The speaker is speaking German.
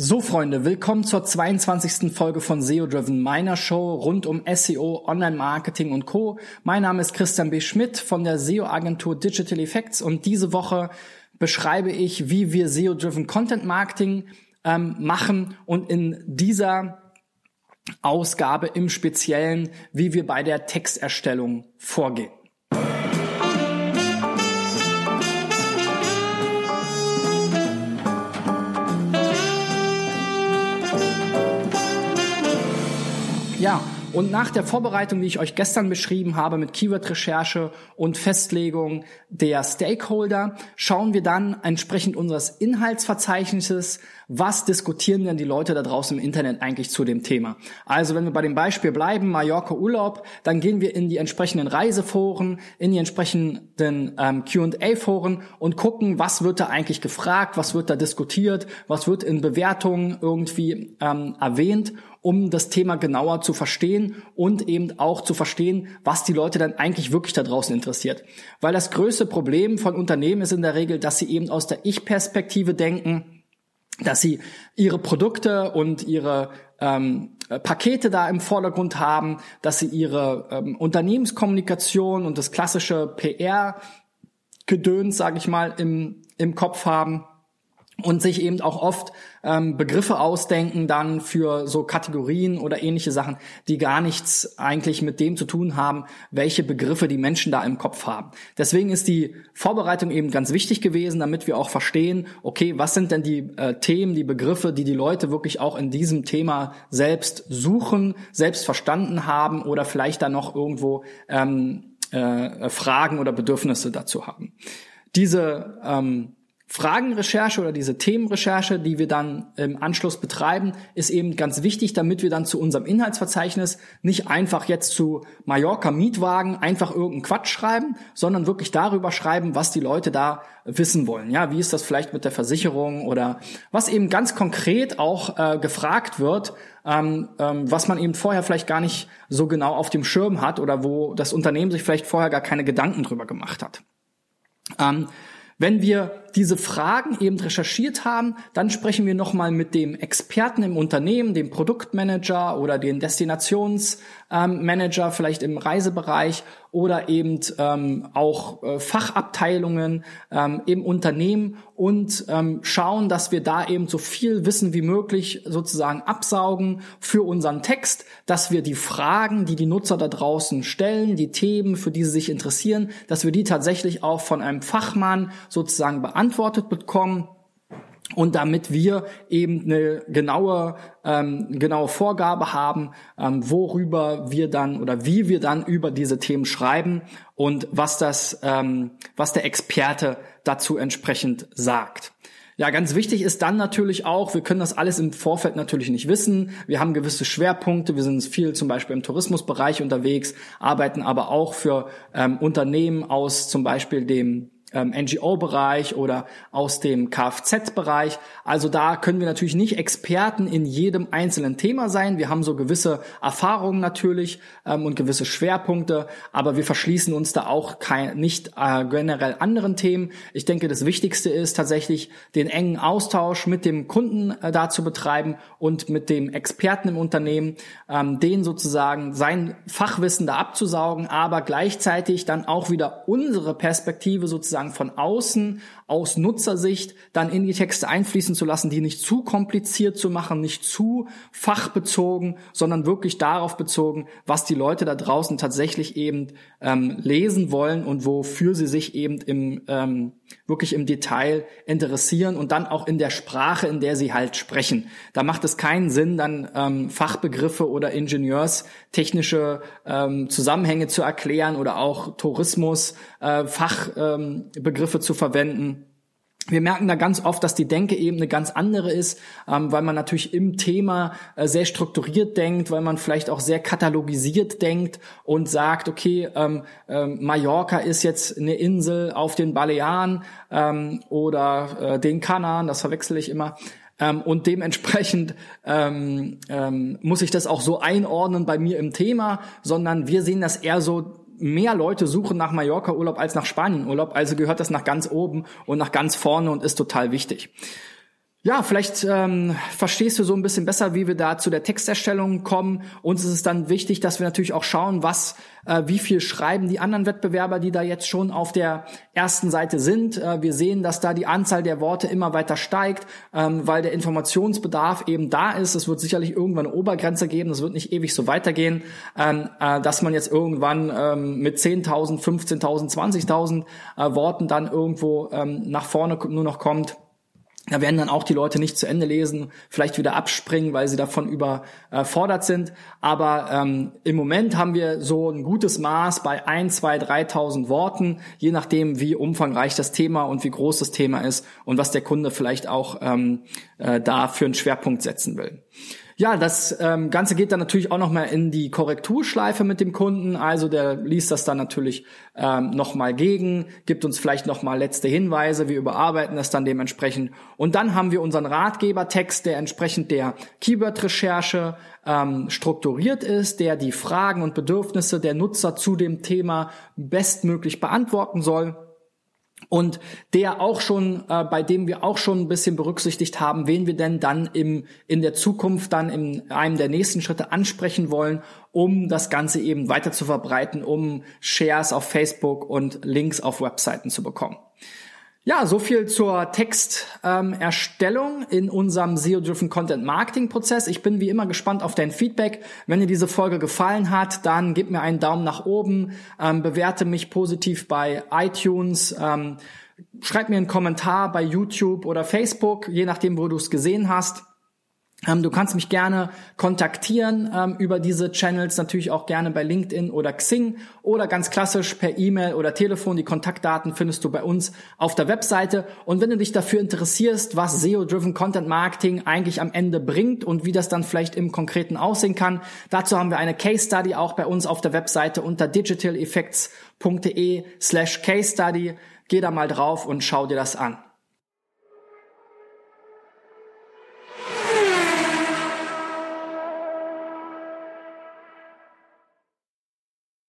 So Freunde, willkommen zur 22. Folge von SEO Driven, meiner Show rund um SEO, Online-Marketing und Co. Mein Name ist Christian B. Schmidt von der SEO-Agentur Digital Effects und diese Woche beschreibe ich, wie wir SEO Driven Content Marketing ähm, machen und in dieser Ausgabe im Speziellen, wie wir bei der Texterstellung vorgehen. Ja, und nach der Vorbereitung, die ich euch gestern beschrieben habe mit Keyword-Recherche und Festlegung der Stakeholder, schauen wir dann entsprechend unseres Inhaltsverzeichnisses, was diskutieren denn die Leute da draußen im Internet eigentlich zu dem Thema. Also wenn wir bei dem Beispiel bleiben, Mallorca Urlaub, dann gehen wir in die entsprechenden Reiseforen, in die entsprechenden ähm, Q&A-Foren und gucken, was wird da eigentlich gefragt, was wird da diskutiert, was wird in Bewertungen irgendwie ähm, erwähnt um das Thema genauer zu verstehen und eben auch zu verstehen, was die Leute dann eigentlich wirklich da draußen interessiert. Weil das größte Problem von Unternehmen ist in der Regel, dass sie eben aus der Ich-Perspektive denken, dass sie ihre Produkte und ihre ähm, Pakete da im Vordergrund haben, dass sie ihre ähm, Unternehmenskommunikation und das klassische PR-Gedöns, sage ich mal, im, im Kopf haben und sich eben auch oft ähm, Begriffe ausdenken dann für so Kategorien oder ähnliche Sachen, die gar nichts eigentlich mit dem zu tun haben, welche Begriffe die Menschen da im Kopf haben. Deswegen ist die Vorbereitung eben ganz wichtig gewesen, damit wir auch verstehen, okay, was sind denn die äh, Themen, die Begriffe, die die Leute wirklich auch in diesem Thema selbst suchen, selbst verstanden haben oder vielleicht da noch irgendwo ähm, äh, Fragen oder Bedürfnisse dazu haben. Diese ähm, Fragenrecherche oder diese Themenrecherche, die wir dann im Anschluss betreiben, ist eben ganz wichtig, damit wir dann zu unserem Inhaltsverzeichnis nicht einfach jetzt zu Mallorca Mietwagen einfach irgendeinen Quatsch schreiben, sondern wirklich darüber schreiben, was die Leute da wissen wollen. Ja, wie ist das vielleicht mit der Versicherung oder was eben ganz konkret auch äh, gefragt wird, ähm, ähm, was man eben vorher vielleicht gar nicht so genau auf dem Schirm hat oder wo das Unternehmen sich vielleicht vorher gar keine Gedanken drüber gemacht hat. Ähm, wenn wir diese Fragen eben recherchiert haben, dann sprechen wir nochmal mit dem Experten im Unternehmen, dem Produktmanager oder den Destinationsmanager, ähm, vielleicht im Reisebereich oder eben ähm, auch äh, Fachabteilungen ähm, im Unternehmen und ähm, schauen, dass wir da eben so viel Wissen wie möglich sozusagen absaugen für unseren Text, dass wir die Fragen, die die Nutzer da draußen stellen, die Themen, für die sie sich interessieren, dass wir die tatsächlich auch von einem Fachmann sozusagen beantworten beantwortet bekommen. Und damit wir eben eine genaue, ähm, genaue Vorgabe haben, ähm, worüber wir dann oder wie wir dann über diese Themen schreiben und was das, ähm, was der Experte dazu entsprechend sagt. Ja, ganz wichtig ist dann natürlich auch, wir können das alles im Vorfeld natürlich nicht wissen. Wir haben gewisse Schwerpunkte. Wir sind viel zum Beispiel im Tourismusbereich unterwegs, arbeiten aber auch für ähm, Unternehmen aus zum Beispiel dem NGO-Bereich oder aus dem Kfz-Bereich. Also da können wir natürlich nicht Experten in jedem einzelnen Thema sein. Wir haben so gewisse Erfahrungen natürlich ähm, und gewisse Schwerpunkte, aber wir verschließen uns da auch kein, nicht äh, generell anderen Themen. Ich denke, das Wichtigste ist tatsächlich den engen Austausch mit dem Kunden äh, da zu betreiben und mit dem Experten im Unternehmen, ähm, den sozusagen sein Fachwissen da abzusaugen, aber gleichzeitig dann auch wieder unsere Perspektive sozusagen sozusagen von außen, aus Nutzersicht, dann in die Texte einfließen zu lassen, die nicht zu kompliziert zu machen, nicht zu fachbezogen, sondern wirklich darauf bezogen, was die Leute da draußen tatsächlich eben ähm, lesen wollen und wofür sie sich eben im ähm, wirklich im Detail interessieren und dann auch in der Sprache, in der sie halt sprechen. Da macht es keinen Sinn, dann ähm, Fachbegriffe oder ingenieurstechnische ähm, Zusammenhänge zu erklären oder auch Tourismus, äh, Fachbegriffe ähm, zu verwenden wir merken da ganz oft, dass die Denke eben eine ganz andere ist, ähm, weil man natürlich im Thema äh, sehr strukturiert denkt, weil man vielleicht auch sehr katalogisiert denkt und sagt, okay, ähm, ähm, Mallorca ist jetzt eine Insel auf den Balearen ähm, oder äh, den Kanaren, das verwechsel ich immer. Ähm, und dementsprechend ähm, ähm, muss ich das auch so einordnen bei mir im Thema, sondern wir sehen das eher so mehr Leute suchen nach Mallorca-Urlaub als nach Spanien-Urlaub, also gehört das nach ganz oben und nach ganz vorne und ist total wichtig. Ja, vielleicht ähm, verstehst du so ein bisschen besser, wie wir da zu der Texterstellung kommen. Uns ist es dann wichtig, dass wir natürlich auch schauen, was, äh, wie viel schreiben die anderen Wettbewerber, die da jetzt schon auf der ersten Seite sind. Äh, wir sehen, dass da die Anzahl der Worte immer weiter steigt, ähm, weil der Informationsbedarf eben da ist. Es wird sicherlich irgendwann eine Obergrenze geben. Es wird nicht ewig so weitergehen, ähm, äh, dass man jetzt irgendwann ähm, mit 10.000, 15.000, 20.000 äh, Worten dann irgendwo ähm, nach vorne nur noch kommt. Da werden dann auch die Leute nicht zu Ende lesen, vielleicht wieder abspringen, weil sie davon überfordert sind. Aber ähm, im Moment haben wir so ein gutes Maß bei ein, zwei, 3.000 Worten, je nachdem, wie umfangreich das Thema und wie groß das Thema ist und was der Kunde vielleicht auch ähm, äh, da für einen Schwerpunkt setzen will. Ja, das ähm, Ganze geht dann natürlich auch nochmal in die Korrekturschleife mit dem Kunden. Also der liest das dann natürlich ähm, nochmal gegen, gibt uns vielleicht nochmal letzte Hinweise, wir überarbeiten das dann dementsprechend. Und dann haben wir unseren Ratgebertext, der entsprechend der Keyword-Recherche ähm, strukturiert ist, der die Fragen und Bedürfnisse der Nutzer zu dem Thema bestmöglich beantworten soll und der auch schon, äh, bei dem wir auch schon ein bisschen berücksichtigt haben, wen wir denn dann im, in der Zukunft dann in einem der nächsten Schritte ansprechen wollen, um das Ganze eben weiter zu verbreiten, um Shares auf Facebook und Links auf Webseiten zu bekommen. Ja, so viel zur Texterstellung ähm, in unserem SEO-Driven Content Marketing Prozess. Ich bin wie immer gespannt auf dein Feedback. Wenn dir diese Folge gefallen hat, dann gib mir einen Daumen nach oben, ähm, bewerte mich positiv bei iTunes, ähm, schreib mir einen Kommentar bei YouTube oder Facebook, je nachdem, wo du es gesehen hast. Ähm, du kannst mich gerne kontaktieren ähm, über diese Channels, natürlich auch gerne bei LinkedIn oder Xing oder ganz klassisch per E-Mail oder Telefon. Die Kontaktdaten findest du bei uns auf der Webseite. Und wenn du dich dafür interessierst, was SEO-Driven Content Marketing eigentlich am Ende bringt und wie das dann vielleicht im Konkreten aussehen kann, dazu haben wir eine Case Study auch bei uns auf der Webseite unter digitaleffects.de slash Case Study. Geh da mal drauf und schau dir das an.